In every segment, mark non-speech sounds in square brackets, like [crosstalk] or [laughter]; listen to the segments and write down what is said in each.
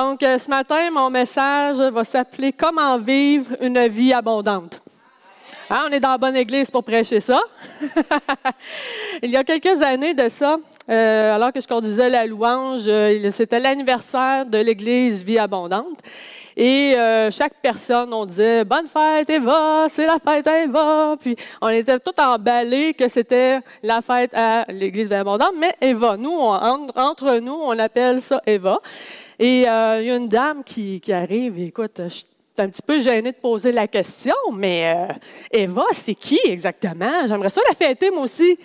Donc, euh, ce matin, mon message va s'appeler Comment vivre une vie abondante. Hein, on est dans la bonne église pour prêcher ça. [laughs] Il y a quelques années de ça, euh, alors que je conduisais la louange, euh, c'était l'anniversaire de l'église Vie Abondante. Et chaque personne, on disait Bonne fête, Eva, c'est la fête Eva. Puis on était tout emballés que c'était la fête à l'église Vie Abondante, mais Eva. Nous, entre nous, on appelle ça Eva. Et euh, il y a une dame qui, qui arrive, et écoute, je suis un petit peu gênée de poser la question, mais euh, Eva, c'est qui exactement? J'aimerais ça la fêter, moi aussi.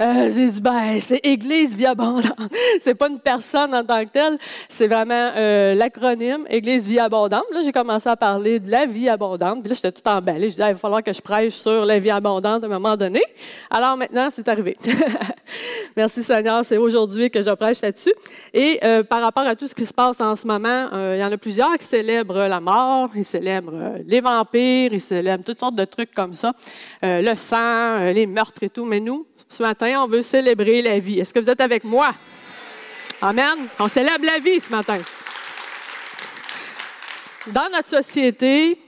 Euh, j'ai dit, ben, c'est Église Vie Abondante. [laughs] c'est pas une personne en tant que telle, c'est vraiment euh, l'acronyme Église Vie Abondante. Là, j'ai commencé à parler de la vie abondante. Puis là, j'étais tout emballée. Je disais, il va falloir que je prêche sur la vie abondante à un moment donné. Alors maintenant, c'est arrivé. [laughs] Merci Seigneur, c'est aujourd'hui que je prêche là-dessus. Et euh, par rapport à tout ce qui se passe en ce moment, il y en a plusieurs qui célèbrent la mort, ils célèbrent les vampires, ils célèbrent toutes sortes de trucs comme ça, le sang, les meurtres et tout. Mais nous, ce matin, on veut célébrer la vie. Est-ce que vous êtes avec moi? Amen. On célèbre la vie ce matin. Dans notre société,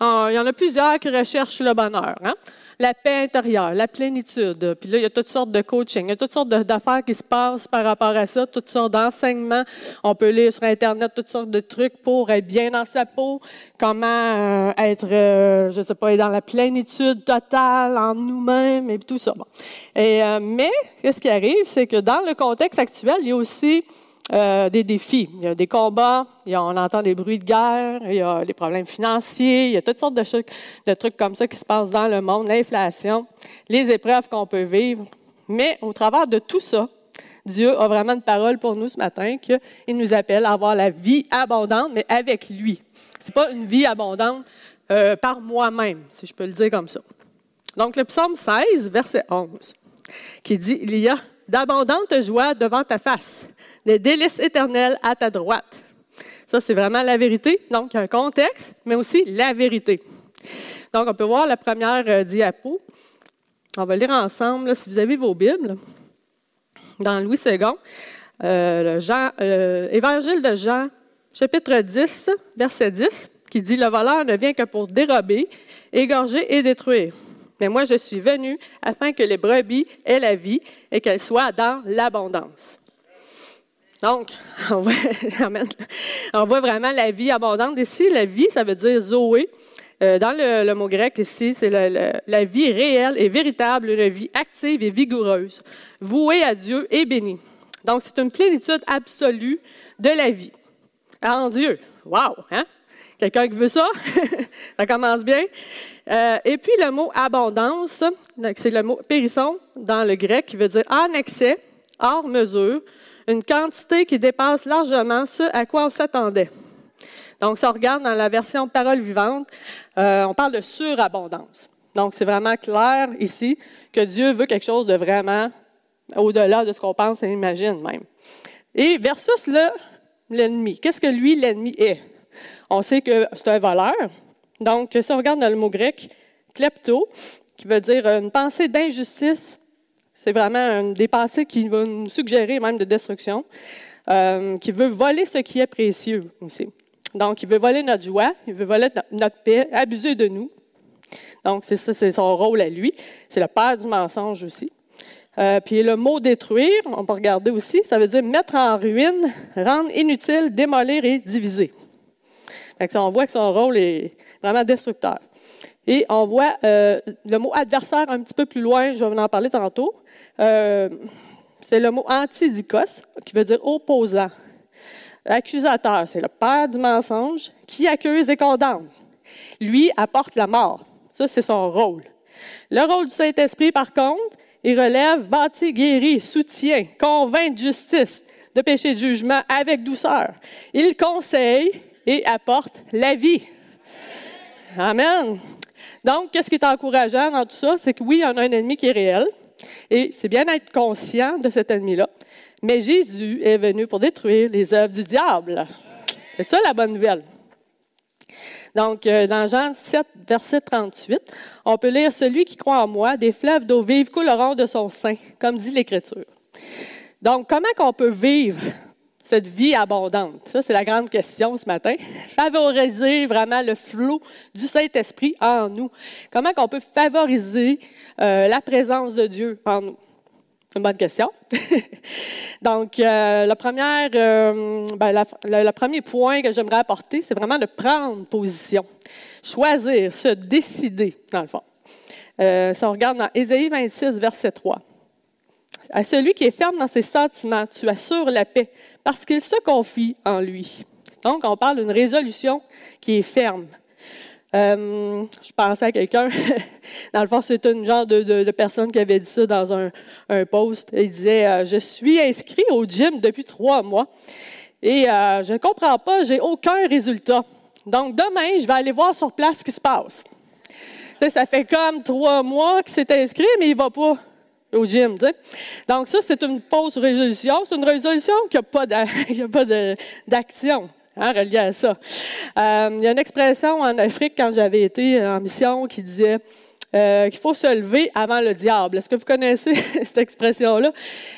il y en a plusieurs qui recherchent le bonheur. Hein? La paix intérieure, la plénitude. Puis là, il y a toutes sortes de coaching, il y a toutes sortes d'affaires qui se passent par rapport à ça, toutes sortes d'enseignements. On peut lire sur Internet toutes sortes de trucs pour être bien dans sa peau, comment euh, être, euh, je sais pas, dans la plénitude totale en nous-mêmes et tout ça. Euh, mais, qu'est-ce qui arrive, c'est que dans le contexte actuel, il y a aussi euh, des défis. Il y a des combats, on entend des bruits de guerre, il y a des problèmes financiers, il y a toutes sortes de, trucs, comme ça qui se passent dans le monde, l'inflation, les épreuves qu'on peut vivre. Mais au travers de tout ça, Dieu a vraiment une parole pour nous ce matin qu'il nous appelle à avoir la vie abondante, mais avec lui. C'est pas une vie abondante euh, par moi-même, si je peux le dire comme ça. Donc le psaume 16, verset 11, qui dit, il y a d'abondante joie devant ta face, des délices éternels à ta droite. Ça, c'est vraiment la vérité. Donc, il y a un contexte, mais aussi la vérité. Donc, on peut voir la première euh, diapo. On va lire ensemble, si vous avez vos Bibles, dans Louis II, euh, le Jean, euh, Évangile de Jean, chapitre 10, verset 10, qui dit Le voleur ne vient que pour dérober, égorger et détruire. Mais moi, je suis venu afin que les brebis aient la vie et qu'elles soient dans l'abondance. Donc, [laughs] [laughs] on voit, vraiment la vie abondante. Ici, la vie, ça veut dire Zoé. Euh, dans le, mot grec ici, c'est la, vie réelle et véritable, une vie active et vigoureuse, vouée à Dieu et bénie. Donc, c'est une plénitude absolue de la vie en Dieu. Wow! Hein? Quelqu'un qui veut ça? [laughs] ça commence bien. Euh, et puis le mot abondance, c'est le mot périsson dans le grec qui veut dire en excès, hors mesure, une quantité qui dépasse largement ce à quoi on s'attendait. Donc, si on regarde dans la version parole vivante, euh, on parle de surabondance. Donc, c'est vraiment clair ici que Dieu veut quelque chose de vraiment au-delà de ce qu'on pense et imagine même. Et versus l'ennemi. Qu'est-ce que lui, l'ennemi, est? On sait que c'est un voleur. Donc, si on regarde dans le mot grec, klepto, qui veut dire une pensée d'injustice, c'est vraiment des pensées qui vont nous suggérer même de destruction, euh, qui veut voler ce qui est précieux aussi. Donc, il veut voler notre joie, il veut voler notre paix, abuser de nous. Donc, c'est ça, c'est son rôle à lui. C'est le père du mensonge aussi. Euh, puis le mot détruire, on peut regarder aussi, ça veut dire mettre en ruine, rendre inutile, démolir et diviser. On voit que son rôle est vraiment destructeur. Et on voit euh, le mot adversaire un petit peu plus loin, je vais en parler tantôt. Euh, c'est le mot antidikos, qui veut dire opposant. Accusateur, c'est le père du mensonge qui accuse et condamne. Lui apporte la mort. Ça, c'est son rôle. Le rôle du Saint-Esprit, par contre, il relève, bâtit, guérit, soutient, convainc de justice, de péché de jugement avec douceur. Il conseille et apporte la vie. Amen. Donc, qu'est-ce qui est encourageant dans tout ça? C'est que oui, on a un ennemi qui est réel. Et c'est bien d'être conscient de cet ennemi-là. Mais Jésus est venu pour détruire les œuvres du diable. C'est ça la bonne nouvelle. Donc, euh, dans Jean 7, verset 38, on peut lire Celui qui croit en moi, des fleuves d'eau vive couleront de son sein, comme dit l'Écriture. Donc, comment qu'on peut vivre cette vie abondante? Ça, c'est la grande question ce matin. Favoriser vraiment le flot du Saint-Esprit en nous. Comment qu'on peut favoriser euh, la présence de Dieu en nous? C'est une bonne question. [laughs] Donc, euh, première, euh, ben, le premier point que j'aimerais apporter, c'est vraiment de prendre position, choisir, se décider, dans le fond. Ça, on regarde dans Ésaïe 26, verset 3. À celui qui est ferme dans ses sentiments, tu assures la paix, parce qu'il se confie en lui. Donc, on parle d'une résolution qui est ferme. Euh, je pensais à quelqu'un, [laughs] dans le fond, c'était une genre de, personne qui avait dit ça dans un, post. Il disait euh, Je suis inscrit au gym depuis trois mois et euh, je ne comprends pas, j'ai aucun résultat. Donc, demain, je vais aller voir sur place ce qui se passe. ça fait comme trois mois qu'il s'est inscrit, mais il ne va pas au gym. Donc, ça, c'est une fausse résolution. C'est une résolution qui n'a pas [laughs] d'action hein, à ça. Euh, il y a une expression en Afrique, quand j'avais été en mission, qui disait euh, qu'il faut se lever avant le diable. Est-ce que vous connaissez [laughs] cette expression-là?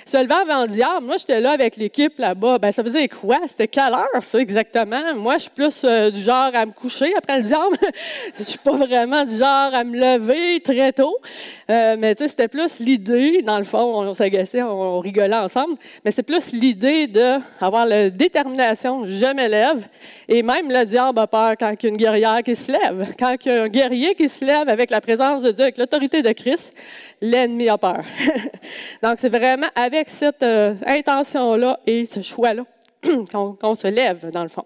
Se lever avant le diable. Moi, j'étais là avec l'équipe là-bas. Ben, ça faisait dire quoi? C'était quelle heure, ça, exactement? Moi, je suis plus euh, du genre à me coucher après le diable. [laughs] je suis pas vraiment du genre à me lever très tôt. Euh, mais tu sais, c'était plus l'idée, dans le fond, on, s'agaçait, on, rigolait ensemble, mais c'est plus l'idée d'avoir la détermination, je me lève, et même le diable a peur quand il y a une guerrière qui se lève. Quand il y a un guerrier qui se lève avec la présence de Dieu, avec l'autorité de Christ, l'ennemi a peur. [laughs] Donc, c'est vraiment avec cette euh, intention-là et ce choix-là [clears throat] qu'on se lève, dans le fond.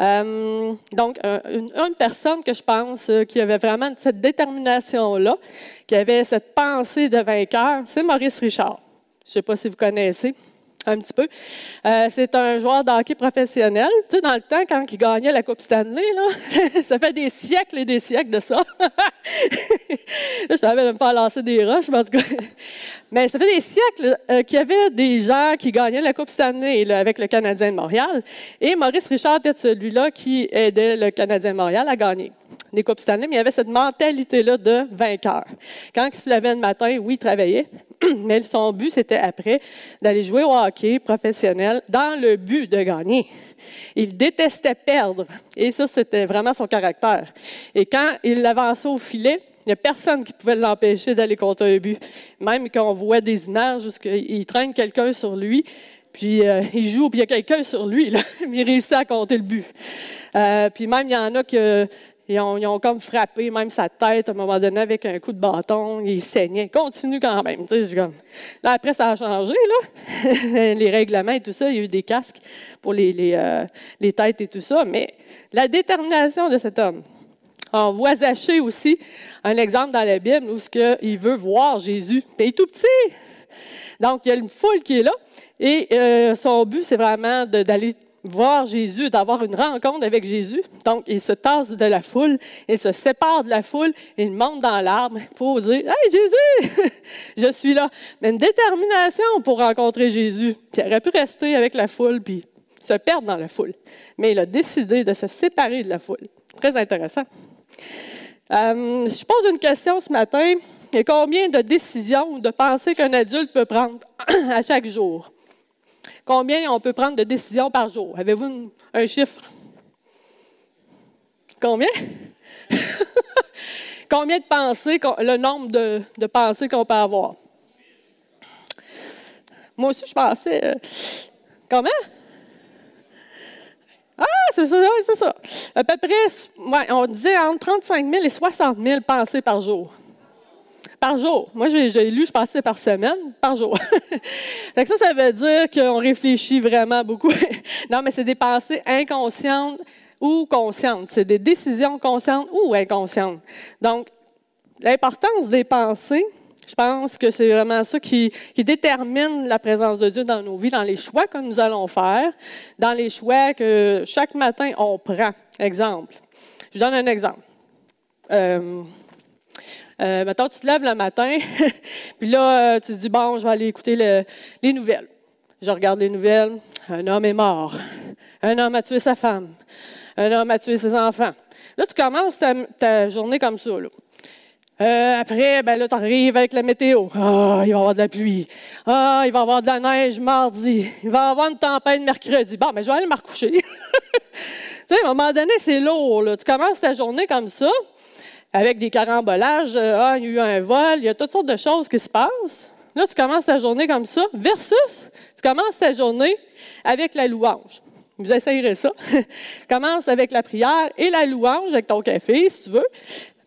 Euh, donc, une, une, personne que je pense euh, qui avait vraiment cette détermination-là, qui avait cette pensée de vainqueur, c'est Maurice Richard. Je ne sais pas si vous connaissez un petit peu. Euh, c'est un joueur d'hockey professionnel. Tu sais, dans le temps, quand il gagnait la Coupe Stanley, là, [laughs] ça fait des siècles et des siècles de ça. [laughs] je t'avais de me faire lancer des roches, mais en tout cas. [laughs] Mais ça fait des siècles euh, qu'il y avait des gens qui gagnaient la Coupe Stanley avec le Canadien de Montréal. Et Maurice Richard était celui-là qui aidait le Canadien de Montréal à gagner des mais il avait cette mentalité-là de vainqueur. Quand il se levait le matin, oui, il travaillait, [clears throat] mais son but, c'était après d'aller jouer au hockey professionnel dans le but de gagner. Il détestait perdre, et ça, c'était vraiment son caractère. Et quand il avançait au filet, il n'y a personne qui pouvait l'empêcher d'aller contre un but. Même quand on voit des images il traîne quelqu'un sur lui, puis euh, il joue, puis il y a quelqu'un sur lui, là, [laughs] il réussit à compter le but. Euh, puis même, il y en a que ils ont, comme frappé même sa tête à un moment donné avec un coup de bâton. Il saignait. Continue quand même. Comme... Là, après, ça a changé. Là. [laughs] les règlements et tout ça, il y a eu des casques pour les, les, euh, les têtes et tout ça. Mais la détermination de cet homme. On voit Zachée aussi, un exemple dans la Bible où il veut voir Jésus. il est tout petit. Donc, il y a une foule qui est là. Et euh, son but, c'est vraiment d'aller voir Jésus, d'avoir une rencontre avec Jésus. Donc, il se tasse de la foule, il se sépare de la foule, il monte dans l'arbre pour dire Hey Jésus, [laughs] je suis là. Mais une détermination pour rencontrer Jésus. Puis il aurait pu rester avec la foule puis se perdre dans la foule. Mais il a décidé de se séparer de la foule. Très intéressant. Euh, je pose une question ce matin. Il combien de décisions ou de pensées qu'un adulte peut prendre [clears throat] à chaque jour? Combien on peut prendre de décisions par jour? Avez-vous un chiffre? Combien? [laughs] Combien de pensées, le nombre de, pensées qu'on peut avoir? Moi aussi, je pensais. Euh, comment? Ah, c'est ça, c'est ça. À peu près, on disait entre 35 000 et 60 000 pensées par jour par jour. Moi, j'ai lu, je pensais par semaine, par jour. [laughs] ça, ça veut dire qu'on réfléchit vraiment beaucoup. [laughs] non, mais c'est des pensées inconscientes ou conscientes. C'est des décisions conscientes ou inconscientes. Donc, l'importance des pensées, je pense que c'est vraiment ça qui, qui, détermine la présence de Dieu dans nos vies, dans les choix que nous allons faire, dans les choix que chaque matin on prend. Exemple. Je donne un exemple. euh, euh, mettons, tu te lèves le matin, [laughs] puis là, euh, tu te dis, bon, je vais aller écouter les nouvelles. Je regarde les nouvelles. Un homme est mort. Un homme a tué sa femme. Un homme a tué ses enfants. Là, tu commences ta, journée comme ça. Euh, après, ben là, tu arrives avec la météo. Ah, il va y avoir de la pluie. Ah, il va y avoir de la neige mardi. Il va y avoir une tempête mercredi. Bon, mais ben, je vais aller me recoucher. [laughs] tu sais, à un moment donné, c'est lourd. Tu commences ta journée comme ça, avec des carambolages. Ah, il y a eu un vol. Il y a toutes sortes de choses qui se passent. Là, tu commences ta journée comme ça, versus tu commences ta journée avec la louange. Vous essayerez ça. [laughs] Commence avec la prière et la louange avec ton café, si tu veux.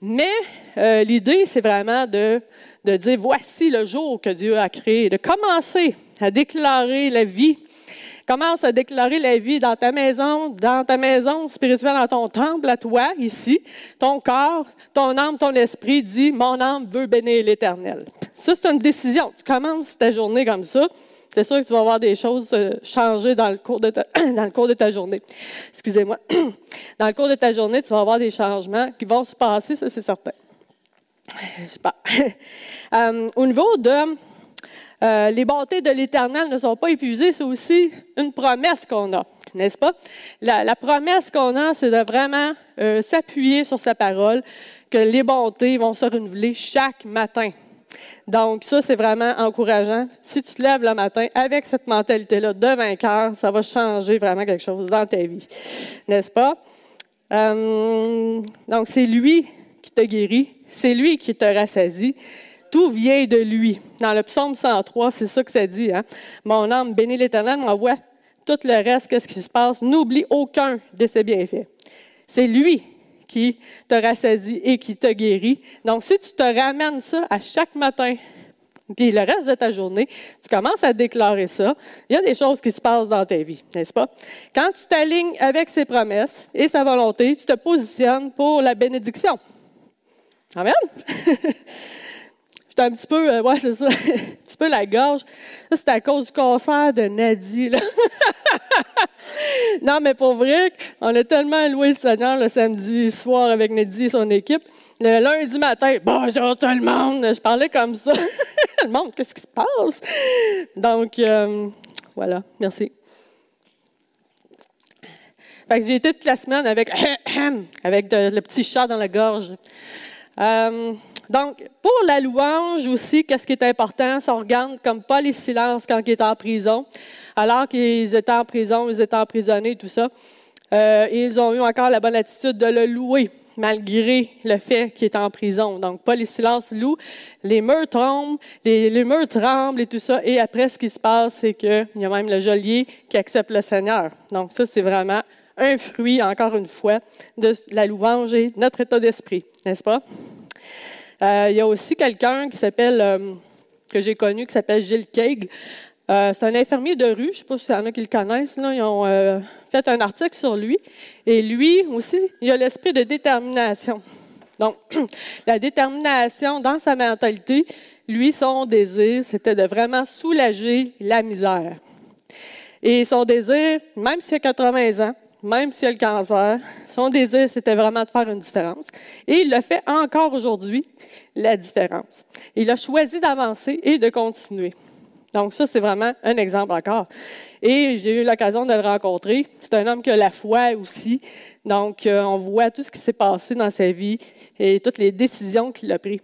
Mais euh, l'idée, c'est vraiment de, de dire, voici le jour que Dieu a créé, de commencer à déclarer la vie Commence à déclarer la vie dans ta maison, dans ta maison spirituelle, dans ton temple à toi, ici. Ton corps, ton âme, ton esprit dit, mon âme veut bénir l'Éternel. Ça, c'est une décision. Tu commences ta journée comme ça. C'est sûr que tu vas voir des choses euh, changer dans le cours de ta, [clears throat] journée. Excusez-moi. [clears throat] Dans le cours de ta journée, tu vas avoir des changements qui vont se passer, ça c'est certain. Je sais pas. [laughs] Euh, au niveau de euh, les bontés de l'Éternel ne sont pas épuisées, c'est aussi une promesse qu'on a, n'est-ce pas? La, promesse qu'on a, c'est de vraiment euh, s'appuyer sur sa parole, que les bontés vont se renouveler chaque matin. Donc, ça, c'est vraiment encourageant. Si tu te lèves le matin avec cette mentalité-là de vainqueur, ça va changer vraiment quelque chose dans ta vie, n'est-ce pas? Euh, donc, c'est lui qui te guérit, c'est lui qui te rassasie, tout vient de lui. Dans le psaume 103, c'est ça que ça dit. Hein? Mon âme bénit l'Éternel, m'envoie tout le reste, qu'est-ce qui se passe? N'oublie aucun de ses bienfaits. C'est lui qui te rassasie et qui te guérit. Donc, si tu te ramènes ça à chaque matin, puis le reste de ta journée, tu commences à déclarer ça, il y a des choses qui se passent dans ta vie, n'est-ce pas? Quand tu t'alignes avec ses promesses et sa volonté, tu te positionnes pour la bénédiction. Amen? [laughs] un petit peu, euh, ouais, c'est ça, [laughs] un petit peu la gorge. Ça, c'est à cause du concert de Nadie, [laughs] non, mais pour vrai, on a tellement loué le Seigneur le samedi soir avec Nadie et son équipe. Le lundi matin, bonjour tout le monde, je parlais comme ça. [laughs] le monde, qu'est-ce qui se passe? Donc, euh, voilà, merci. Fait que j'ai été toute la semaine avec, [coughs] avec le petit chat dans la gorge. Euh, donc, pour la louange aussi, qu'est-ce qui est important? Si on regarde comme pas les silences quand ils étaient en prison, alors qu'ils étaient en prison, ils étaient emprisonnés, tout ça, euh, ils ont eu encore la bonne attitude de le louer malgré le fait qu'il est en prison. Donc, pas les silences louent, les murs tombent, les, les, murs tremblent et tout ça. Et après, ce qui se passe, c'est qu'il y a même le geôlier qui accepte le Seigneur. Donc, ça, c'est vraiment un fruit, encore une fois, de la louange et notre état d'esprit, n'est-ce pas? Euh, il y a aussi quelqu'un qui s'appelle, euh, que j'ai connu, qui s'appelle Gilles Keig. Euh, c'est un infirmier de rue, je ne sais pas s'il y en a qui le connaissent, ils ont fait un article sur lui. Et lui aussi, il a l'esprit de détermination. Donc, [clears throat] la détermination dans sa mentalité, lui, son désir, c'était de vraiment soulager la misère. Et son désir, même s'il a 80 ans, même s'il a le cancer, son désir, c'était vraiment de faire une différence. Et il le fait encore aujourd'hui, la différence. Il a choisi d'avancer et de continuer. Donc ça, c'est vraiment un exemple encore. Et j'ai eu l'occasion de le rencontrer. C'est un homme qui a la foi aussi. Donc, euh, on voit tout ce qui s'est passé dans sa vie et toutes les décisions qu'il a prises.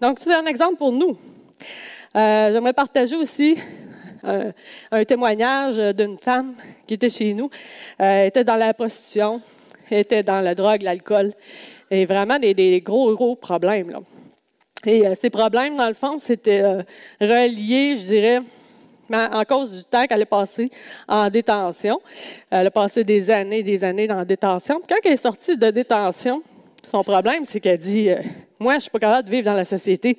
Donc, c'est un exemple pour nous. Euh, j'aimerais partager aussi un, témoignage d'une femme qui était chez nous. Elle euh, était dans la prostitution, était dans la drogue, l'alcool, et vraiment des, gros, gros problèmes. Et euh, ces problèmes, dans le fond, c'était euh, reliés, je dirais, en cause du temps qu'elle est passée en détention. Elle a passé des années des années la détention. quand elle est sortie de détention, son problème, c'est qu'elle dit Moi, je ne suis pas capable de vivre dans la société.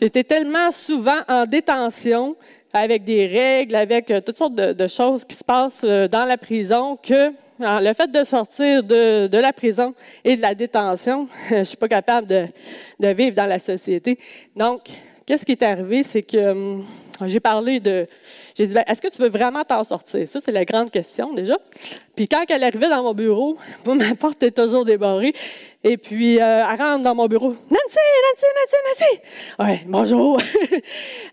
J'étais tellement souvent en détention avec des règles, avec euh, toutes sortes de, choses qui se passent euh, dans la prison, que le fait de sortir de, la prison et de la détention, [laughs] je ne suis pas capable de, vivre dans la société. Donc, qu'est-ce qui est arrivé, c'est que j'ai parlé de. J'ai dit, ben, est-ce que tu veux vraiment t'en sortir? Ça, c'est la grande question déjà. Puis quand elle arrivait dans mon bureau, [laughs] ma porte est toujours débarrée. Et puis, euh, elle rentre dans mon bureau. Nancy, Nancy, Nancy, Nancy. Ouais, bonjour. [laughs]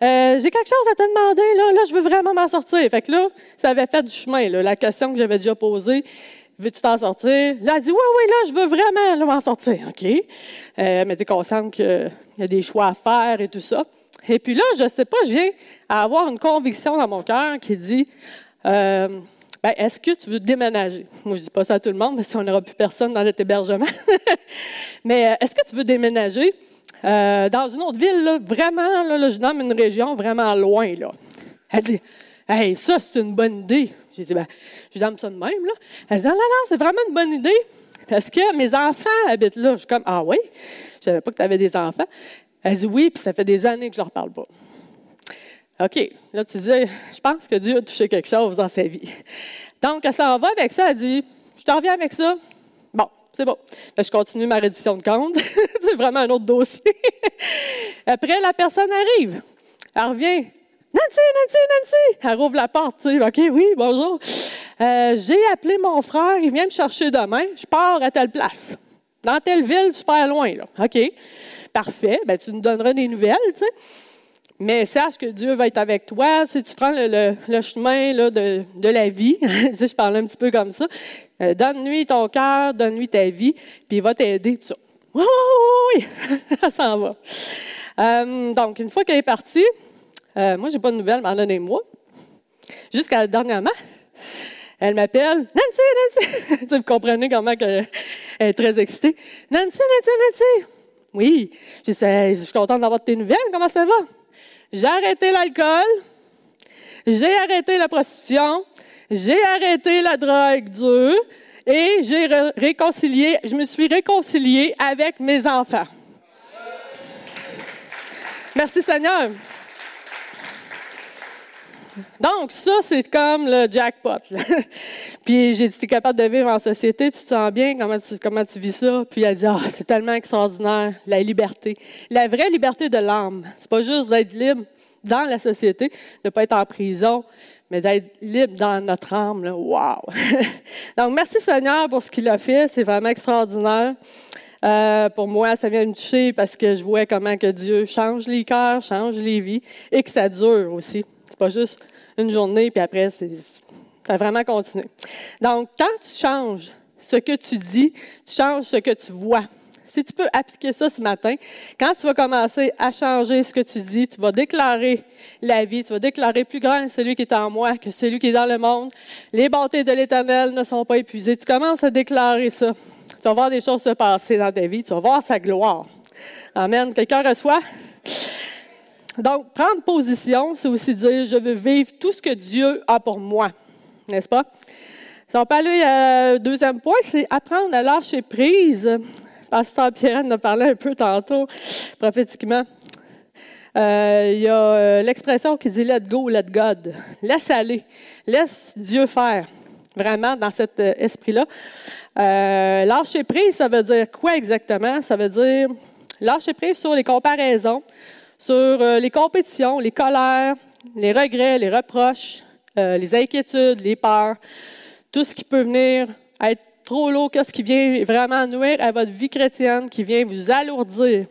Euh, j'ai quelque chose à te demander, là. Là, je veux vraiment m'en sortir. Fait que là, ça avait fait du chemin, la question que j'avais déjà posée. Veux-tu t'en sortir? Là, elle dit, oui, oui, là, je veux vraiment m'en sortir. OK. Euh, mais t'es consciente qu'il y a des choix à faire et tout ça. Et puis là, je ne sais pas, je viens à avoir une conviction dans mon cœur qui dit euh, ben, Est-ce que tu veux déménager? Moi, je ne dis pas ça à tout le monde, parce qu'on n'aura plus personne dans notre hébergement. [laughs] Mais euh, est-ce que tu veux déménager? Euh, dans une autre ville, vraiment, là, je nomme une région vraiment loin. Là. Elle dit Hey, ça, c'est une bonne idée. J'ai dit ben, Je donne ça de même. Là. Elle dit Non, non, non, c'est vraiment une bonne idée. Parce que mes enfants habitent là. Je suis comme Ah oui, je ne savais pas que tu avais des enfants. Elle dit oui, puis ça fait des années que je ne leur parle pas. OK. Là, tu dis, je pense que Dieu a touché quelque chose dans sa vie. Donc, elle s'en va avec ça. Elle dit, je t'en reviens avec ça. Bon, c'est bon. je continue ma reddition de compte. [laughs] c'est vraiment un autre dossier. [laughs] Après, la personne arrive. Elle revient. Nancy, Nancy, Nancy! Elle rouvre la porte. Tu OK, oui, bonjour. Euh, j'ai appelé mon frère. Il vient me chercher demain. Je pars à telle place. Dans telle ville, super loin. Là. OK. Parfait, ben, tu nous donneras des nouvelles, tu sais. Mais sache que Dieu va être avec toi. Si tu prends le, chemin de, la vie, [laughs] si je parle un petit peu comme ça, euh, donne-lui ton cœur, donne-lui ta vie, puis il va t'aider, tout ça. Oui, [laughs] ça s'en va. Euh, donc, une fois qu'elle est partie, euh, moi, je n'ai pas de nouvelles, mais donnez-moi. Jusqu'à dernièrement, elle m'appelle Nancy, Nancy. [laughs] vous comprenez comment elle est très excitée. Nancy, Nancy, Nancy. Oui. Je suis contente d'avoir tes nouvelles. Comment ça va? J'ai arrêté l'alcool. J'ai arrêté la prostitution. J'ai arrêté la drogue dure. Et j'ai réconcilié, je me suis réconciliée avec mes enfants. Merci Seigneur. Donc, ça, c'est comme le jackpot. [laughs] puis j'ai dit, tu es capable de vivre en société, tu te sens bien, comment tu, vis ça? Puis elle dit, ah, c'est tellement extraordinaire, la liberté. La vraie liberté de l'âme. C'est pas juste d'être libre dans la société, de ne pas être en prison, mais d'être libre dans notre âme. Là. Wow! [laughs] Donc, merci Seigneur pour ce qu'il a fait. C'est vraiment extraordinaire. Euh, pour moi, ça vient me toucher parce que je vois comment que Dieu change les cœurs, change les vies et que ça dure aussi. C'est pas juste une journée, puis après, ça a vraiment continué. Donc, quand tu changes ce que tu dis, tu changes ce que tu vois. Si tu peux appliquer ça ce matin, quand tu vas commencer à changer ce que tu dis, tu vas déclarer la vie, tu vas déclarer plus grand celui qui est en moi que celui qui est dans le monde. Les bontés de l'Éternel ne sont pas épuisées. Tu commences à déclarer ça. Tu vas voir des choses se passer dans ta vie. Tu vas voir sa gloire. Amen. Quelqu'un reçoit? Donc, prendre position, c'est aussi dire, je veux vivre tout ce que Dieu a pour moi. N'est-ce pas? Si on peut aller au deuxième point, c'est apprendre à lâcher prise. Pasteur Pierre en a parlé un peu tantôt, prophétiquement. Euh, il y a euh, l'expression qui dit let go, let God. Laisse aller. Laisse Dieu faire. Vraiment, dans cet euh, esprit-là. lâcher prise, ça veut dire quoi exactement? Ça veut dire lâcher prise sur les comparaisons, sur euh, les compétitions, les colères, les regrets, les reproches, euh, les inquiétudes, les peurs, tout ce qui peut venir être trop lourd, qu'est-ce qui vient vraiment nuire à votre vie chrétienne, qui vient vous alourdir,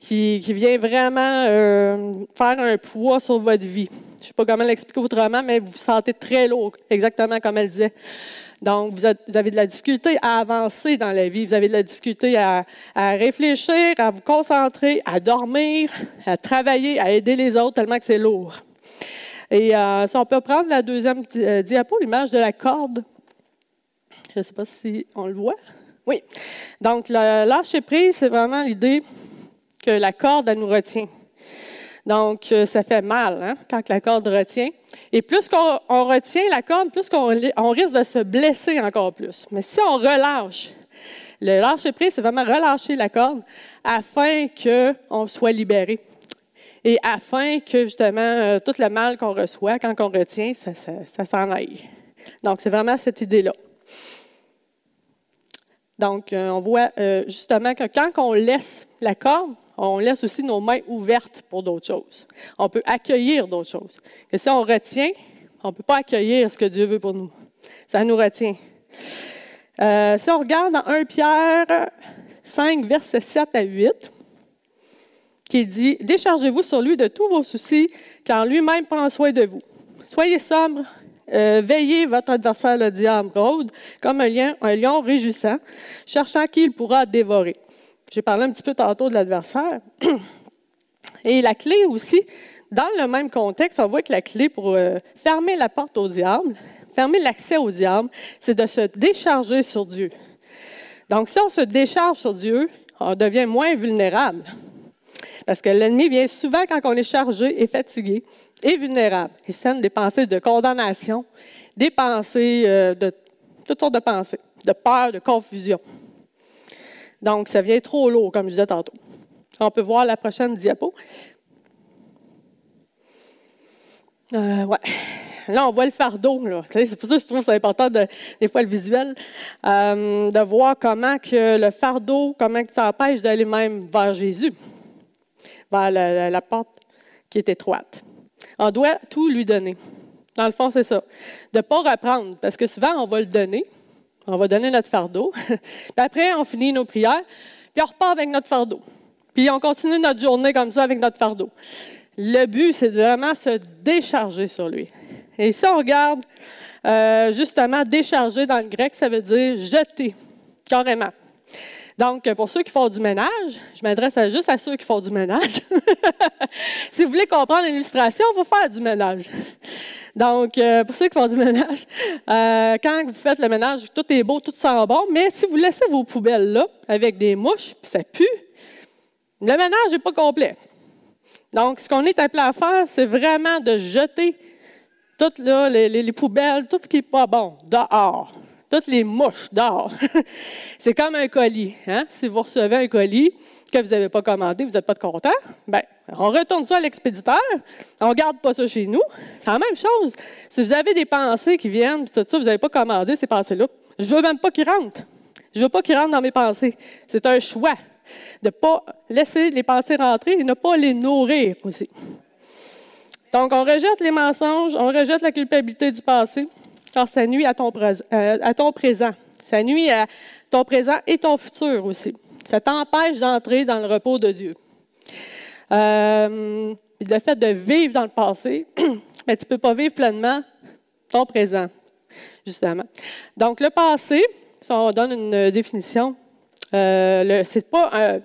qui, vient vraiment euh, faire un poids sur votre vie. Je ne sais pas comment l'expliquer autrement, mais vous vous sentez très lourd, exactement comme elle disait. Donc, vous, avez de la difficulté à avancer dans la vie, vous avez de la difficulté à, réfléchir, à vous concentrer, à dormir, à travailler, à aider les autres, tellement que c'est lourd. Et euh, si on peut prendre la deuxième euh, diapo, l'image de la corde. Je ne sais pas si on le voit. Oui. Donc, le lâcher prise, c'est vraiment l'idée que la corde, elle nous retient. Donc, euh, ça fait mal hein, quand la corde retient. Et plus qu'on retient la corde, plus qu'on on risque de se blesser encore plus. Mais si on relâche, le lâcher prise, c'est vraiment relâcher la corde afin qu'on soit libéré. Et afin que justement euh, tout le mal qu'on reçoit, quand on retient, ça, ça s'en aille. Donc, c'est vraiment cette idée-là. Donc, euh, on voit justement que quand on laisse la corde, on laisse aussi nos mains ouvertes pour d'autres choses. On peut accueillir d'autres choses. Et si on retient, on ne peut pas accueillir ce que Dieu veut pour nous. Ça nous retient. Euh, si on regarde dans 1 Pierre 5, versets 7 à 8, qui dit Déchargez-vous sur lui de tous vos soucis, car lui-même prend soin de vous. Soyez sobre, euh, veillez votre adversaire, le diable, rôde comme un lion, un lion réjouissant, cherchant qui il pourra dévorer. J'ai parlé un petit peu tantôt de l'adversaire. [clears throat] Et la clé aussi, dans le même contexte, on voit que la clé pour euh, fermer la porte au diable, fermer l'accès au diable, c'est de se décharger sur Dieu. Donc, si on se décharge sur Dieu, on devient moins vulnérable. Parce que l'ennemi vient souvent quand on est chargé et fatigué et vulnérable. Il sème des pensées de condamnation, des pensées euh, de toutes sortes de pensées, de peur, de confusion. Donc, ça vient trop lourd, comme je disais tantôt. On peut voir la prochaine diapo. Euh, ouais. Là, on voit le fardeau. C'est pour ça que je trouve que c'est important, de, des fois, le visuel, euh, de voir comment que le fardeau, comment ça empêche d'aller même vers Jésus, vers la, porte qui est étroite. On doit tout lui donner. Dans le fond, c'est ça. De ne pas reprendre, parce que souvent, on va le donner. On va donner notre fardeau. [laughs] puis après, on finit nos prières, puis on repart avec notre fardeau. Puis on continue notre journée comme ça avec notre fardeau. Le but, c'est vraiment se décharger sur lui. Et si on regarde, euh, justement, décharger dans le grec, ça veut dire jeter, carrément. Donc, pour ceux qui font du ménage, je m'adresse juste à ceux qui font du ménage. [laughs] si vous voulez comprendre l'illustration, il faut faire du ménage. Donc, euh, pour ceux qui font du ménage, euh, quand vous faites le ménage, tout est beau, tout sent bon, mais si vous laissez vos poubelles là, avec des mouches, puis ça pue, le ménage n'est pas complet. Donc, ce qu'on est appelé à faire, c'est vraiment de jeter toutes les, poubelles, tout ce qui n'est pas bon, dehors. Toutes les mouches dehors. [laughs] c'est comme un colis. Hein? Si vous recevez un colis que vous n'avez pas commandé, vous n'êtes pas content, ben, on retourne ça à l'expéditeur. On ne garde pas ça chez nous. C'est la même chose. Si vous avez des pensées qui viennent, tout ça, vous n'avez pas commandé ces pensées-là, je ne veux même pas qu'ils rentrent. Je ne veux pas qu'ils rentrent dans mes pensées. C'est un choix de ne pas laisser les pensées rentrer et ne pas les nourrir aussi. Donc, on rejette les mensonges, on rejette la culpabilité du passé, ça nuit à ton, euh, à ton présent. Ça nuit à ton présent et ton futur aussi. Ça t'empêche d'entrer dans le repos de Dieu. Euh, le fait de vivre dans le passé, mais [clears throat] tu ne peux pas vivre pleinement ton présent, justement. Donc, le passé, si on donne une définition, euh, le,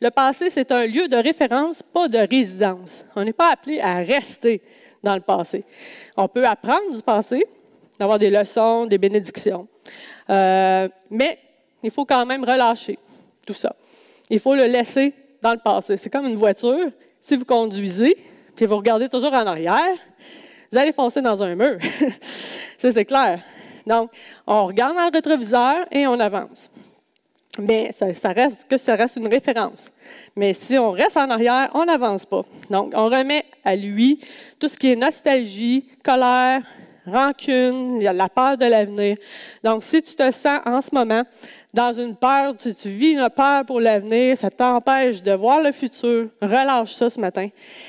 le passé, c'est un lieu de référence, pas de résidence. On n'est pas appelé à rester dans le passé. On peut apprendre du passé, avoir des leçons, des bénédictions. Euh, mais il faut quand même relâcher tout ça. Il faut le laisser dans le passé. C'est comme une voiture. Si vous conduisez, puis vous regardez toujours en arrière, vous allez foncer dans un mur. [laughs] ça, c'est clair. Donc, on regarde dans le rétroviseur et on avance. Mais ça, reste que ça reste une référence. Mais si on reste en arrière, on n'avance pas. Donc, on remet à lui tout ce qui est nostalgie, colère, rancune, il y a la peur de l'avenir. Donc, si tu te sens en ce moment dans une peur, si tu vis une peur pour l'avenir, ça t'empêche de voir le futur, relâche ça ce matin.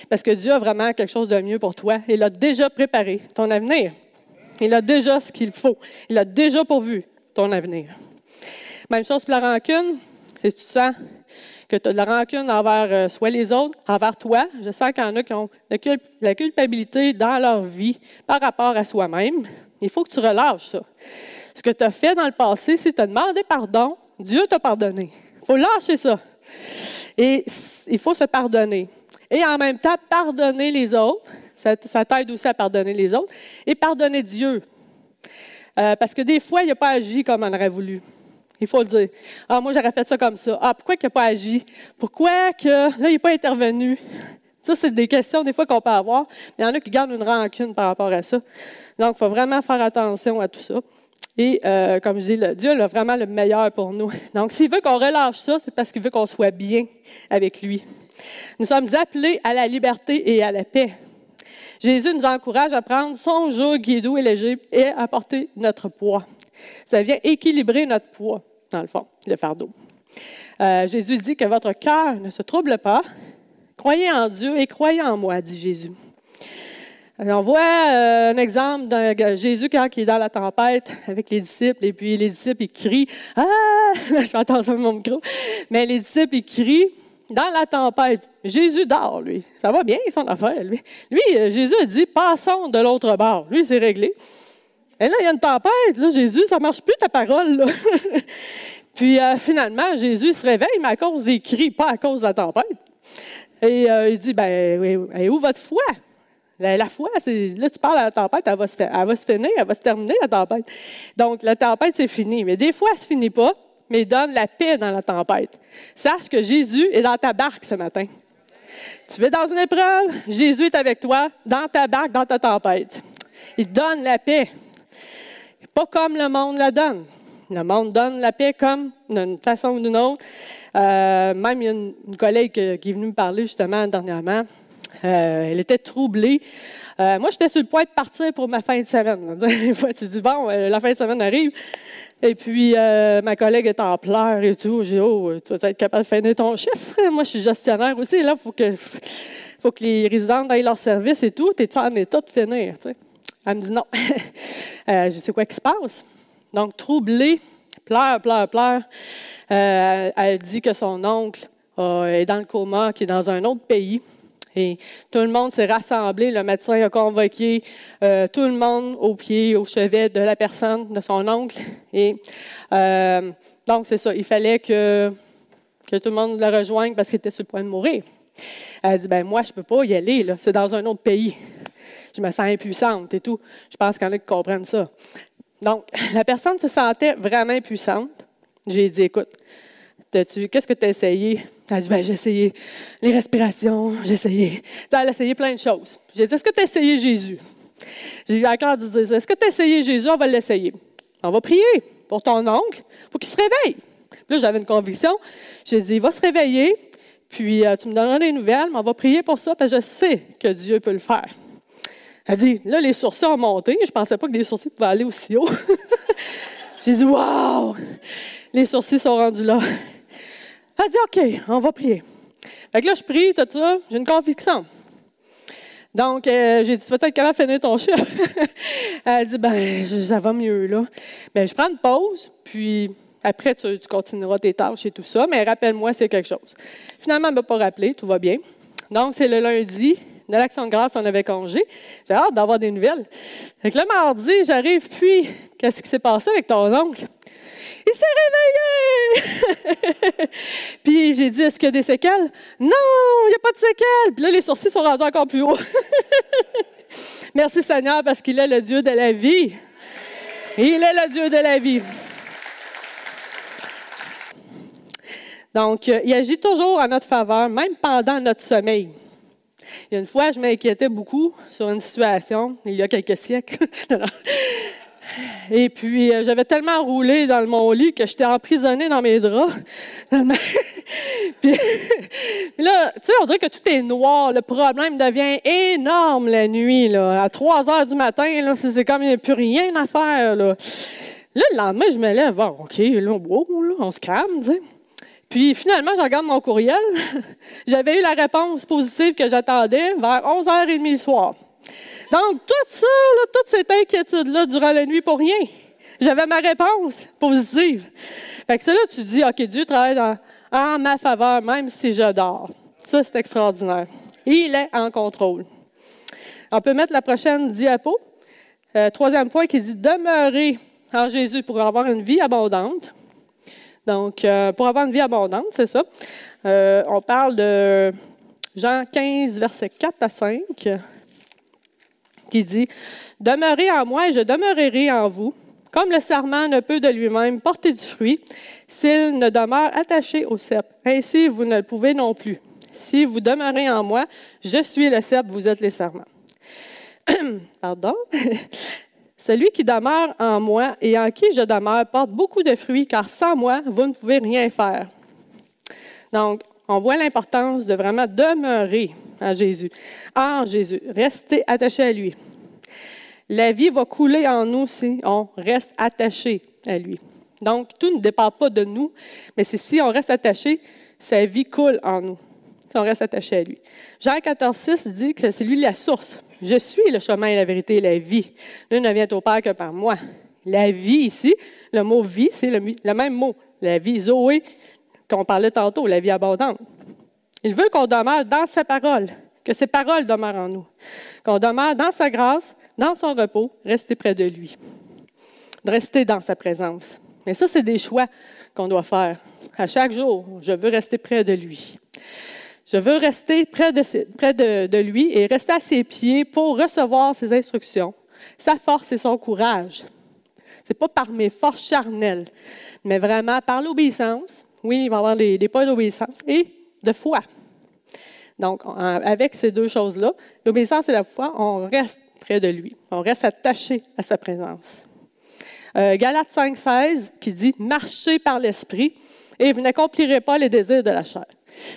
Parce que Dieu a vraiment quelque chose de mieux pour toi. Il a déjà préparé ton avenir. Il a déjà ce qu'il faut. Il a déjà pourvu ton avenir. Même chose pour la rancune. Si tu sens que tu as de la rancune envers euh, soit les autres, envers toi, je sens qu'il y en a qui ont de la culpabilité dans leur vie par rapport à soi-même. Il faut que tu relâches ça. Ce que tu as fait dans le passé, si tu as demandé pardon, Dieu t'a pardonné. Il faut lâcher ça. Et il faut se pardonner. Et en même temps, pardonner les autres. Ça, t'aide aussi à pardonner les autres. Et pardonner Dieu. Euh, parce que des fois, il n'a pas agi comme on aurait voulu. Il faut le dire. Ah, moi, j'aurais fait ça comme ça. Ah, pourquoi il n'a pas agi? Pourquoi que là, il n'est pas intervenu? Ça, c'est des questions des fois qu'on peut avoir. Mais il y en a qui gardent une rancune par rapport à ça. Donc, il faut vraiment faire attention à tout ça. Et euh, comme je dis, le, Dieu a vraiment le meilleur pour nous. Donc, s'il veut qu'on relâche ça, c'est parce qu'il veut qu'on soit bien avec lui. Nous sommes appelés à la liberté et à la paix. Jésus nous encourage à prendre son joug qui est doux et léger et à porter notre poids. Ça vient équilibrer notre poids, dans le fond, le fardeau. Euh, Jésus dit que votre cœur ne se trouble pas. Croyez en Dieu et croyez en moi, dit Jésus. on voit euh, un exemple de Jésus quand il est dans la tempête avec les disciples, et puis les disciples, ils crient Ah! [laughs] Là, je fais attention à mon micro. Mais les disciples, ils crient dans la tempête. Jésus dort, lui. Ça va bien, son affaire, lui. Lui, euh, Jésus a dit Passons de l'autre bord. Lui, c'est réglé. Et là, il y a une tempête. Là, Jésus, ça ne marche plus ta parole. Là. [laughs] Puis euh, finalement, Jésus se réveille, mais à cause des cris, pas à cause de la tempête. Et euh, il dit, ben, et où votre foi? La, foi, c'est, là, tu parles à la tempête, elle va, se, finir, elle va se terminer, la tempête. Donc, la tempête, c'est fini. Mais des fois, elle ne se finit pas, mais donne la paix dans la tempête. Sache que Jésus est dans ta barque ce matin. Tu vas dans une épreuve, Jésus est avec toi, dans ta barque, dans ta tempête. Il donne la paix. Pas comme le monde la donne. Le monde donne la paix comme d'une façon ou d'une autre. Euh, même il y a une, collègue qui est venue me parler justement dernièrement. Euh, elle était troublée. Euh, moi, j'étais sur le point de partir pour ma fin de semaine. Des [laughs] fois, tu dis, bon, la fin de semaine arrive. Et puis, ma collègue est en pleurs et tout. J'ai dit, oh, tu vas être capable de finir ton chiffre. [laughs] Moi, je suis gestionnaire aussi. Là, il faut que, faut que les résidents aillent leur service et tout. Tu es en état de finir? Elle me dit non. [laughs] je sais quoi qui se passe. Donc, troublée, pleure, pleure, pleure. Euh, elle dit que son oncle est dans le coma, qui est dans un autre pays. Et tout le monde s'est rassemblé. Le médecin a convoqué euh, tout le monde au pied, au chevet de la personne, de son oncle. Et euh, donc, c'est ça. Il fallait que, que tout le monde le rejoigne parce qu'il était sur le point de mourir. Elle dit, ben moi, je ne peux pas y aller. C'est dans un autre pays. Je me sens impuissante et tout. Je pense qu'il y en a qui comprennent ça. Donc, [laughs] la personne se sentait vraiment impuissante. J'ai dit, écoute, qu'est-ce que tu as essayé? Elle a dit, ben, j'ai essayé les respirations, j'ai essayé. Elle a essayé plein de choses. J'ai dit, est-ce que tu as essayé Jésus? J'ai eu encore dit, est-ce que tu as essayé Jésus? On va l'essayer. On va prier pour ton oncle, pour qu'il se réveille. là, j'avais une conviction. J'ai dit, il va se réveiller, puis euh, tu me donneras des nouvelles, mais on va prier pour ça, parce que je sais que Dieu peut le faire. Elle dit, là, les sourcils ont monté. Je pensais pas que les sourcils pouvaient aller aussi haut. [laughs] J'ai dit, waouh! Les sourcils sont rendus là. Elle dit, OK, on va prier. Fait que là, je prie, tout ça. J'ai une conviction. Donc, euh, j'ai dit, tu vas être capable de finir ton chiffre? [laughs] Elle dit, ben, ça va mieux, là. Ben, je prends une pause, puis après, tu, tu continueras tes tâches et tout ça, mais rappelle-moi, c'est quelque chose. Finalement, elle ne m'a pas rappelé, tout va bien. Donc, c'est le lundi de l'Action de grâce, on avait congé. J'ai hâte d'avoir des nouvelles. Fait que le mardi, j'arrive, puis, qu'est-ce qui s'est passé avec ton oncle? Il s'est réveillé! [laughs] puis j'ai dit, est-ce qu'il y a des séquelles? Non, il n'y a pas de séquelles. Puis là, les sourcils sont rendus encore plus hauts. [laughs] Merci Seigneur parce qu'il est le Dieu de la vie. Il est le Dieu de la vie. Donc, il agit toujours en notre faveur, même pendant notre sommeil. Il y a une fois, je m'inquiétais beaucoup sur une situation, il y a quelques siècles. [laughs] Et puis, euh, j'avais tellement roulé dans mon lit que j'étais emprisonnée dans mes draps. [laughs] [laughs] puis, là, tu sais, on dirait que tout est noir. Le problème devient énorme la nuit. Là. À 3 heures du matin, c'est comme il n'y a plus rien à faire. Là. là, le lendemain, je me lève. Bon, OK, là, wow, là on se calme, tu sais. Puis finalement, je regarde mon courriel. [laughs] J'avais eu la réponse positive que j'attendais vers 11h30 le soir. Donc, tout ça, toute cette inquiétude-là durant la nuit pour rien. J'avais ma réponse positive. Fait que c'est là tu dis, OK, Dieu travaille en ma faveur, même si je dors. Ça, c'est extraordinaire. Il est en contrôle. On peut mettre la prochaine diapo. Euh, troisième point qui dit demeurer en Jésus pour avoir une vie abondante. Donc, euh, pour avoir une vie abondante, c'est ça. Euh, on parle de Jean 15, versets 4 à 5, qui dit Demeurez en moi et je demeurerai en vous. Comme le serment ne peut de lui-même porter du fruit s'il ne demeure attaché au cep. Ainsi, vous ne le pouvez non plus. Si vous demeurez en moi, je suis le cep, vous êtes les serments. [clears throat] Pardon? [laughs] Celui qui demeure en moi et en qui je demeure porte beaucoup de fruits, car sans moi, vous ne pouvez rien faire. Donc, on voit l'importance de vraiment demeurer en Jésus, en Jésus, rester attaché à lui. La vie va couler en nous si on reste attaché à lui. Donc, tout ne dépend pas de nous, mais c'est si on reste attaché, sa vie coule en nous. Si on reste attaché à lui. Jean 14, 6 dit que c'est lui la source. Je suis le chemin, la vérité et la vie. Ne vient au Père que par moi. La vie ici, le mot vie, c'est le, même mot. La vie Zoé, qu'on parlait tantôt, la vie abondante. Il veut qu'on demeure dans sa parole, que ses paroles demeurent en nous, qu'on demeure dans sa grâce, dans son repos, rester près de lui, rester dans sa présence. Mais ça, c'est des choix qu'on doit faire. À chaque jour, je veux rester près de lui. Je veux rester près de, lui et rester à ses pieds pour recevoir ses instructions, sa force et son courage. Ce n'est pas par mes forces charnelles, mais vraiment par l'obéissance. Oui, il va y avoir des, des points d'obéissance et de foi. Donc, avec ces deux choses-là, l'obéissance et la foi, on reste près de lui. On reste attaché à sa présence. Euh, Galates 5, 16, qui dit Marchez par l'esprit et vous n'accomplirez pas les désirs de la chair.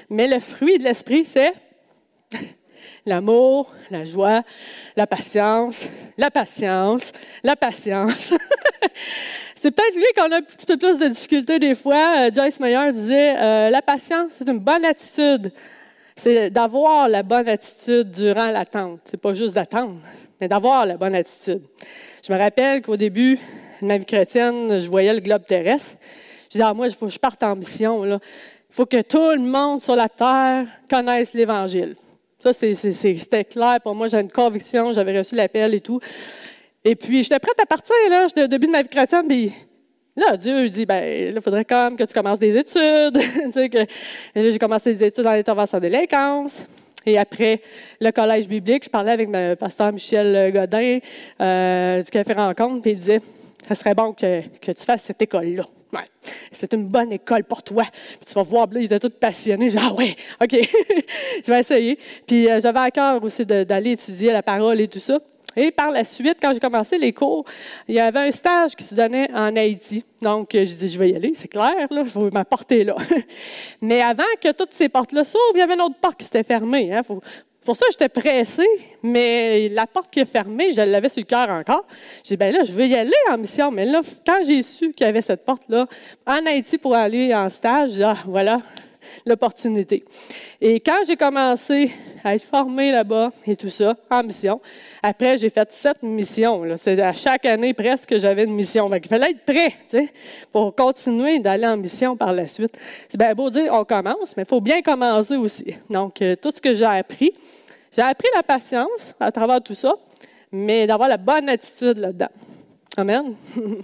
Mais le fruit de l'esprit, c'est l'amour, la joie, la patience, la patience, la patience. [laughs] c'est peut-être lui qu'on a un petit peu plus de difficultés des fois. Euh, Joyce Meyer disait euh, La patience, c'est une bonne attitude. C'est d'avoir la bonne attitude durant l'attente. C'est pas juste d'attendre, mais d'avoir la bonne attitude. Je me rappelle qu'au début de ma vie chrétienne, je voyais le globe terrestre. Je disais, ah, moi, il faut que je parte en mission. Il faut que tout le monde sur la terre connaisse l'Évangile. Ça, c'était clair pour moi. J'avais une conviction, j'avais reçu l'appel et tout. Et puis, j'étais prête à partir, là, au début de ma vie chrétienne, puis là, Dieu dit, ben, il faudrait comme que tu commences des études. [laughs] j'ai commencé des études dans l'intervention de délinquance. Et après le collège biblique, je parlais avec le pasteur Michel Godin euh, du Café Rencontre, puis il disait, ça serait bon que tu fasses cette école-là. Ouais. C'est une bonne école pour toi. Puis tu vas voir, là, ils étaient tous passionnés. Genre, ah ouais, OK, [laughs] je vais essayer. Puis euh, j'avais à cœur aussi d'aller étudier la parole et tout ça. Et par la suite, quand j'ai commencé les cours, il y avait un stage qui se donnait en Haïti. Donc, je dis, je vais y aller, c'est clair, là, je vais m'apporter là. [laughs] Mais avant que toutes ces portes-là s'ouvrent, il y avait une autre porte qui s'était fermée. Hein. Faut, pour ça, j'étais pressée, mais la porte qui est fermée, je l'avais sur le cœur encore. J'ai dit, ben là, je veux y aller en mission. Mais là, quand j'ai su qu'il y avait cette porte-là, en Haïti pour aller en stage, ah, voilà, l'opportunité. Et quand j'ai commencé à être formée là-bas et tout ça, en mission, après, j'ai fait sept missions. C'est à chaque année presque j'avais une mission. il fallait être prêt pour continuer d'aller en mission par la suite. C'est bien beau dire on commence, mais il faut bien commencer aussi. Donc, euh, tout ce que j'ai appris, j'ai appris la patience à travers tout ça, mais d'avoir la bonne attitude là-dedans. Amen. [laughs]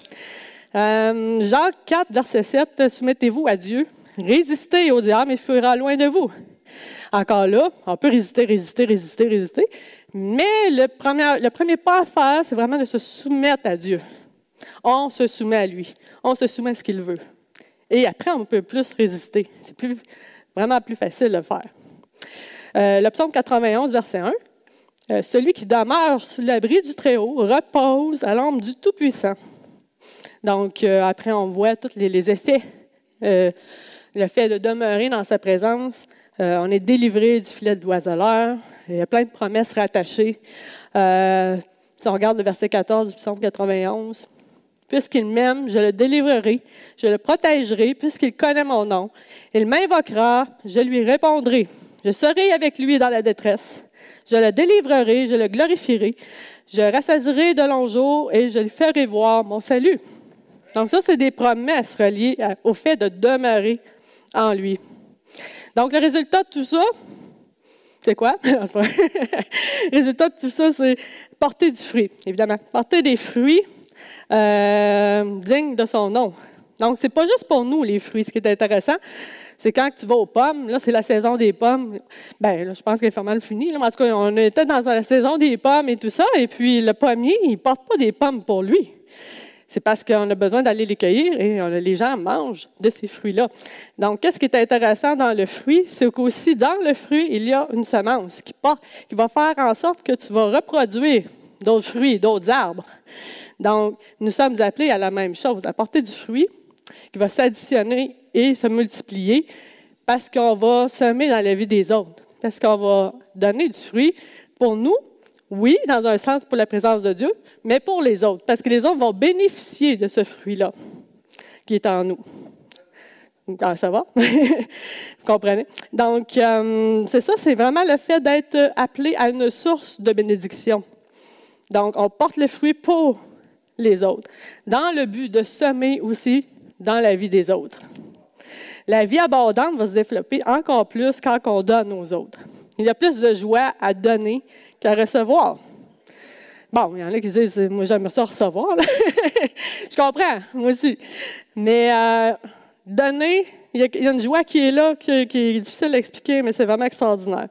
Euh, Jacques 4, verset 7, soumettez-vous à Dieu Résistez au diable, il fuira loin de vous. Encore là, on peut résister, résister, résister, résister. Mais le premier, le premier pas à faire, c'est vraiment de se soumettre à Dieu. On se soumet à lui. On se soumet à ce qu'il veut. Et après, on peut plus résister. C'est vraiment plus facile de le faire. Euh, le psaume 91, verset 1. Euh, celui qui demeure sous l'abri du Très-Haut repose à l'ombre du Tout-Puissant. Donc, euh, après, on voit tous les, effets euh, le fait de demeurer dans sa présence. Euh, on est délivré du filet de l'oiseleur. Il y a plein de promesses rattachées. Si on regarde le verset 14 du psaume 91, Puisqu'il m'aime, je le délivrerai, je le protégerai, puisqu'il connaît mon nom. Il m'invoquera, je lui répondrai. Je serai avec lui dans la détresse. Je le délivrerai, je le glorifierai. Je rassasirai de longs jours et je lui ferai voir mon salut. Donc ça, c'est des promesses reliées au fait de demeurer en lui. Donc, le résultat de tout ça, c'est quoi? [laughs] [laughs] résultat de tout ça, c'est porter du fruit, évidemment. Porter des fruits euh, dignes de son nom. Donc, c'est pas juste pour nous, les fruits. Ce qui est intéressant, c'est quand tu vas aux pommes, là, c'est la saison des pommes. Ben, je pense qu'elle est mal finie. Là. En tout cas, on était dans la saison des pommes et tout ça, et puis le pommier, il porte pas des pommes pour lui c'est parce qu'on a besoin d'aller les cueillir et les gens mangent de ces fruits-là. Donc, qu'est-ce qui est intéressant dans le fruit? C'est qu'aussi dans le fruit, il y a une semence qui, qui va faire en sorte que tu vas reproduire d'autres fruits, d'autres arbres. Donc, nous sommes appelés à la même chose, à porter du fruit qui va s'additionner et se multiplier parce qu'on va semer dans la vie des autres, parce qu'on va donner du fruit pour nous, oui, dans un sens pour la présence de Dieu, mais pour les autres, parce que les autres vont bénéficier de ce fruit-là. qui est en nous. Ah, ça va? [laughs] Vous comprenez? Donc, euh, c'est ça, c'est vraiment le fait d'être appelé à une source de bénédiction. Donc, on porte le fruit pour les autres, dans le but de semer aussi dans la vie des autres. La vie abondante va se développer encore plus quand on donne aux autres. Il y a plus de joie à donner qu'à recevoir. Bon, il y en a qui disent, moi j'aime ça recevoir. [laughs] Je comprends, moi aussi. Mais euh, donner, il y, a, une joie qui est là, qui, est difficile à expliquer, mais c'est vraiment extraordinaire.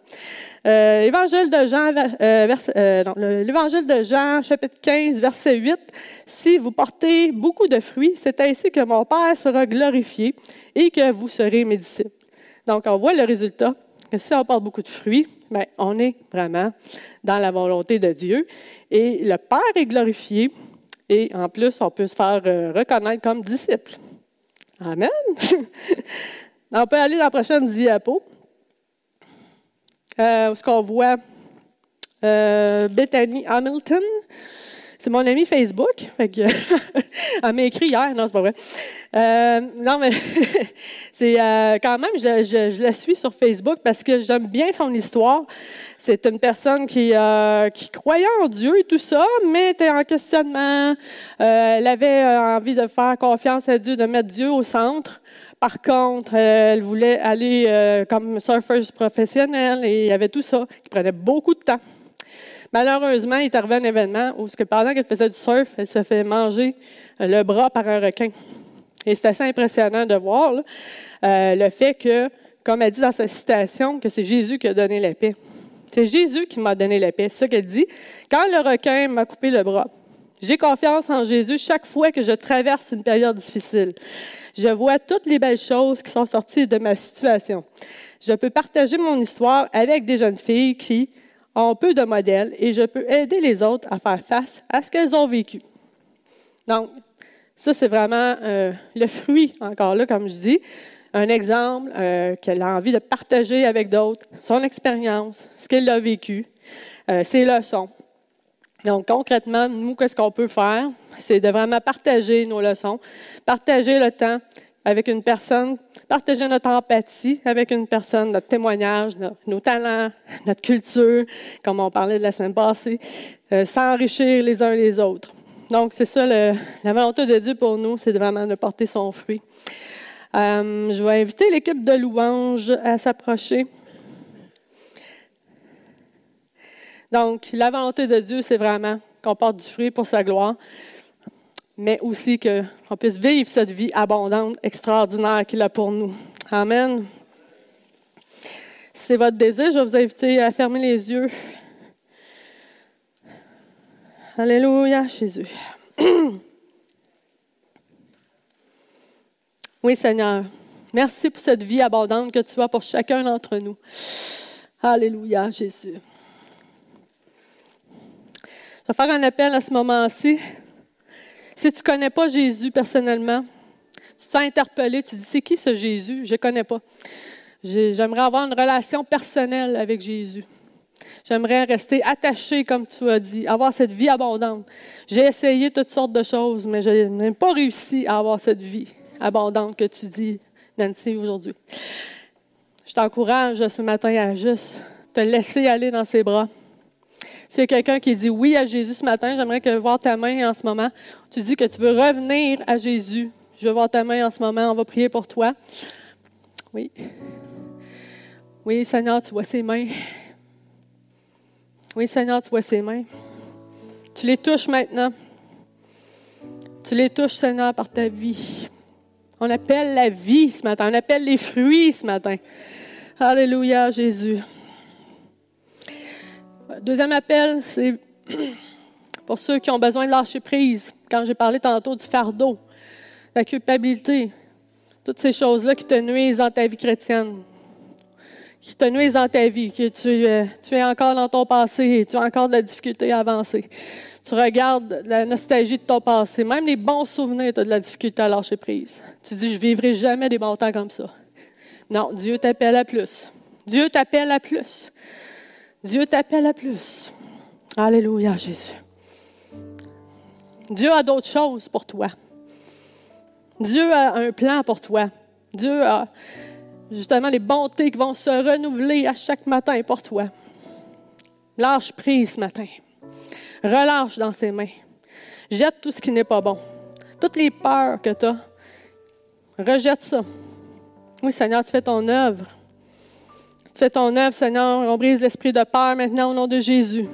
Euh, L'évangile de Jean, euh, euh l'évangile de Jean, chapitre 15, verset 8. Si vous portez beaucoup de fruits, c'est ainsi que mon Père sera glorifié et que vous serez mes disciples. Donc, on voit le résultat. Que si on porte beaucoup de fruits, bien, on est vraiment dans la volonté de Dieu. Et le Père est glorifié. Et en plus, on peut se faire reconnaître comme disciple. Amen. [laughs] on peut aller dans la prochaine diapo. Euh, ce qu'on voit euh, Bethany Hamilton. C'est mon ami Facebook. [laughs] elle m'a écrit hier. Non, c'est pas vrai. Euh, non, mais [laughs] c'est euh, quand même, je, la suis sur Facebook parce que j'aime bien son histoire. C'est une personne qui, qui croyait en Dieu et tout ça, mais était en questionnement. elle avait envie de faire confiance à Dieu, de mettre Dieu au centre. Par contre, elle voulait aller euh, comme surfeuse professionnelle et il y avait tout ça qui prenait beaucoup de temps. Malheureusement, il est arrivé un événement où, pendant qu'elle faisait du surf, elle se fait manger euh, le bras par un requin. Et c'est assez impressionnant de voir euh, le fait que, comme elle dit dans sa citation, que c'est Jésus qui a donné la paix. C'est Jésus qui m'a donné la paix. C'est ça qu'elle dit. Quand le requin m'a coupé le bras, j'ai confiance en Jésus chaque fois que je traverse une période difficile. Je vois toutes les belles choses qui sont sorties de ma situation. Je peux partager mon histoire avec des jeunes filles qui ont peu de modèles et je peux aider les autres à faire face à ce qu'elles ont vécu. Donc, ça, c'est vraiment euh, le fruit, encore là, comme je dis, un exemple euh, qu'elle a envie de partager avec d'autres, son expérience, ce qu'elle a vécu, euh, ses leçons. Donc, concrètement, nous, qu'est-ce qu'on peut faire? C'est de vraiment partager nos leçons, partager le temps avec une personne, partager notre empathie avec une personne, notre témoignage, nos, talents, notre culture, comme on parlait de la semaine passée, euh, s'enrichir les uns les autres. Donc, c'est ça, la volonté de Dieu pour nous, c'est vraiment de porter son fruit. Euh, je vais inviter l'équipe de louange à s'approcher. Donc, la volonté de Dieu, c'est vraiment qu'on porte du fruit pour sa gloire, mais aussi qu'on puisse vivre cette vie abondante, extraordinaire qu'il a pour nous. Amen. Si c'est votre désir, je vais vous inviter à fermer les yeux. Alléluia, Jésus. [clears throat] Oui, Seigneur. Merci pour cette vie abondante que tu as pour chacun d'entre nous. Alléluia, Jésus. Je vais faire un appel à ce moment-ci. Si tu ne connais pas Jésus personnellement, tu te interpellé, tu te dis, c'est qui ce Jésus? Je ne connais pas. J'aimerais avoir une relation personnelle avec Jésus. J'aimerais rester attaché, comme tu as dit, avoir cette vie abondante. J'ai essayé toutes sortes de choses, mais je n'ai pas réussi à avoir cette vie abondante que tu dis, Nancy, aujourd'hui. Je t'encourage ce matin à juste te laisser aller dans ses bras. S'il y a quelqu'un qui dit oui à Jésus ce matin, j'aimerais que voir ta main en ce moment. Tu dis que tu veux revenir à Jésus. Je veux voir ta main en ce moment. On va prier pour toi. Oui. Oui, Seigneur, tu vois ses mains. Oui, Seigneur, tu vois ses mains. Tu les touches maintenant. Tu les touches, Seigneur, par ta vie. On appelle la vie ce matin. On appelle les fruits ce matin. Alléluia, Jésus. Deuxième appel, c'est [clears throat] pour ceux qui ont besoin de lâcher prise. Quand j'ai parlé tantôt du fardeau, la culpabilité, toutes ces choses-là qui te nuisent dans ta vie chrétienne, qui te nuisent dans ta vie, que tu, euh, tu es encore dans ton passé et tu as encore de la difficulté à avancer. Tu regardes la nostalgie de ton passé, même les bons souvenirs, tu as de la difficulté à lâcher prise. Tu dis, je vivrai jamais des bons temps comme ça. Non, Dieu t'appelle à plus. Dieu t'appelle à plus. Dieu t'appelle à plus. Alléluia, Jésus. Dieu a d'autres choses pour toi. Dieu a un plan pour toi. Dieu a justement les bontés qui vont se renouveler à chaque matin pour toi. Lâche prise ce matin. Relâche dans ses mains. Jette tout ce qui n'est pas bon. Toutes les peurs que tu as, rejette ça. Oui, Seigneur, tu fais ton œuvre. Tu fais ton œuvre, Seigneur. On brise l'esprit de peur maintenant au nom de Jésus.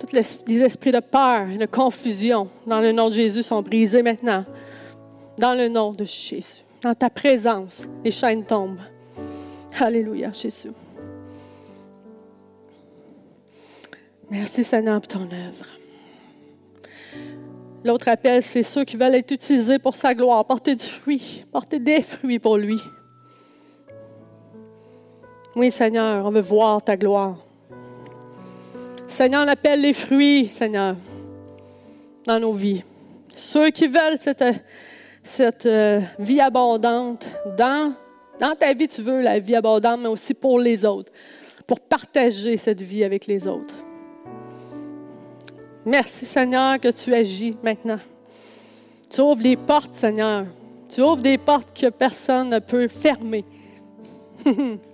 Tous les esprits de peur et de confusion dans le nom de Jésus sont brisés maintenant. Dans le nom de Jésus. Dans ta présence, les chaînes tombent. Alléluia, Jésus. Merci Seigneur pour ton œuvre. L'autre appel, c'est ceux qui veulent être utilisés pour sa gloire, porter du fruit, porter des fruits pour lui. Oui, Seigneur, on veut voir ta gloire. Seigneur, on appelle les fruits, Seigneur, dans nos vies. Ceux qui veulent cette, cette euh, vie abondante, dans, dans ta vie, tu veux la vie abondante, mais aussi pour les autres, pour partager cette vie avec les autres. Merci, Seigneur, que tu agis maintenant. Tu ouvres les portes, Seigneur. Tu ouvres des portes que personne ne peut fermer. [laughs]